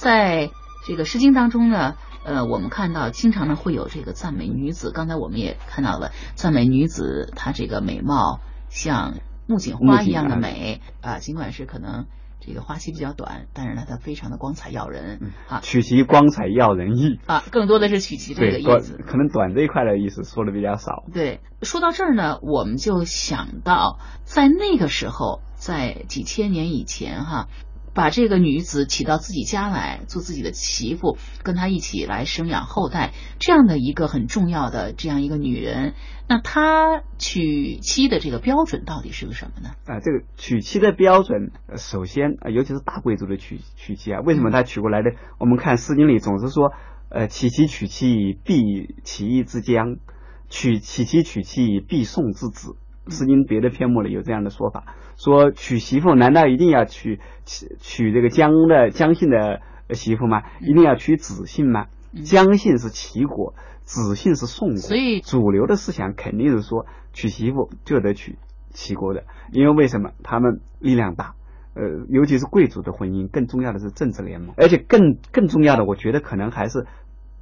在这个《诗经》当中呢，呃，我们看到经常呢会有这个赞美女子。刚才我们也看到了赞美女子，她这个美貌像木槿花一样的美啊，尽管是可能。这个花期比较短，但是呢，它非常的光彩耀人啊。取其光彩耀人意啊，更多的是取其这个意思。可能短这一块的意思说的比较少。对，说到这儿呢，我们就想到在那个时候，在几千年以前哈。把这个女子娶到自己家来做自己的媳妇，跟她一起来生养后代，这样的一个很重要的这样一个女人，那她娶妻的这个标准到底是个什么呢？啊，这个娶妻的标准，首先啊，尤其是大贵族的娶娶妻啊，为什么他娶过来的？我们看《诗经》里总是说，呃，娶妻娶妻必其义之将，娶娶妻娶妻必送之子。《诗经》别的篇目里有这样的说法，说娶媳妇难道一定要娶娶娶这个姜的姜姓的媳妇吗？一定要娶子姓吗？姜姓是齐国，子姓是宋国，所以主流的思想肯定是说娶媳妇就得娶齐国的，因为为什么？他们力量大，呃，尤其是贵族的婚姻，更重要的是政治联盟，而且更更重要的，我觉得可能还是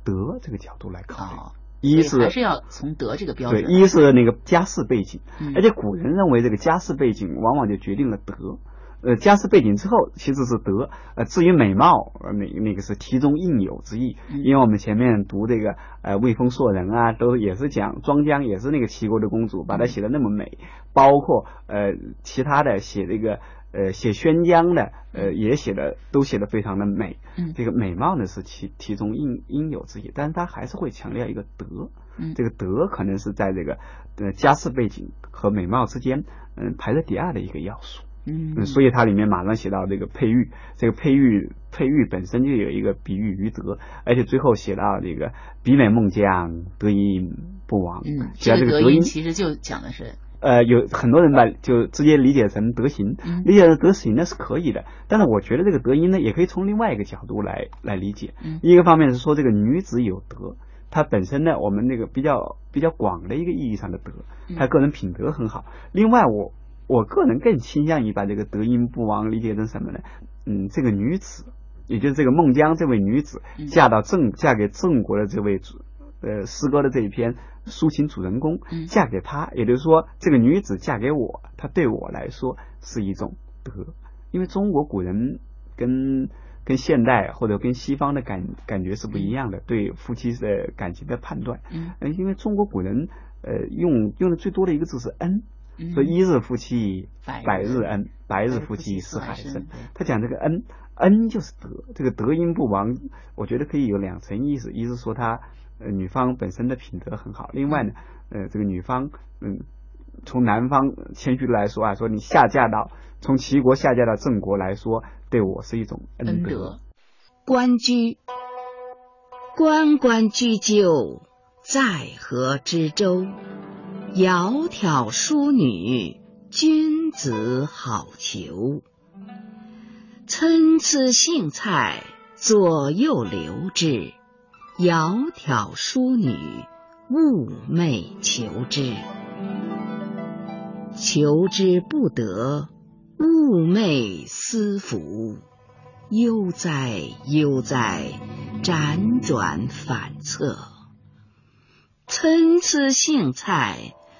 德这个角度来考虑。一是还是要从德这个标准，对，一是那个家世背景，而且古人认为这个家世背景往往就决定了德，呃，家世背景之后其实是德，呃，至于美貌，呃，那那个是其中应有之意，因为我们前面读这个呃魏风硕人啊，都也是讲庄姜也是那个齐国的公主，把她写的那么美，包括呃其他的写这个。呃，写宣江的，呃，也写的都写的非常的美。嗯，这个美貌呢是其其中应应有之一，但是他还是会强调一个德。嗯，这个德可能是在这个呃家世背景和美貌之间，嗯，排在第二的一个要素。嗯，所以它里面马上写到这个佩玉，这个佩玉佩玉本身就有一个比喻于德，而且最后写到这个比美孟姜，德音不亡。嗯，这个德音其实就讲的是。呃，有很多人把就直接理解成德行，理解成德行那是可以的。但是我觉得这个德音呢，也可以从另外一个角度来来理解。一个方面是说这个女子有德，她本身呢，我们那个比较比较广的一个意义上的德，她个人品德很好。另外，我我个人更倾向于把这个德音不亡理解成什么呢？嗯，这个女子，也就是这个孟姜这位女子，嫁到郑嫁给郑国的这位主。呃，诗歌的这一篇抒情主人公嫁给他，也就是说，这个女子嫁给我，她对我来说是一种德。因为中国古人跟跟现代或者跟西方的感感觉是不一样的，对夫妻的感情的判断。嗯，因为中国古人呃用用的最多的一个字是恩，说一日夫妻百日恩，百日夫妻似海深。他讲这个恩，恩就是德，这个德音不亡，我觉得可以有两层意思，一是说他。呃，女方本身的品德很好。另外呢，呃，这个女方，嗯，从男方谦虚的来说啊，说你下嫁到从齐国下嫁到郑国来说，对我是一种恩德。关雎，关关雎鸠，在河之洲。窈窕淑女，君子好逑。参差荇菜，左右流之。窈窕淑女，寤寐求之。求之不得，寤寐思服。悠哉悠哉，辗转反侧。参差荇菜，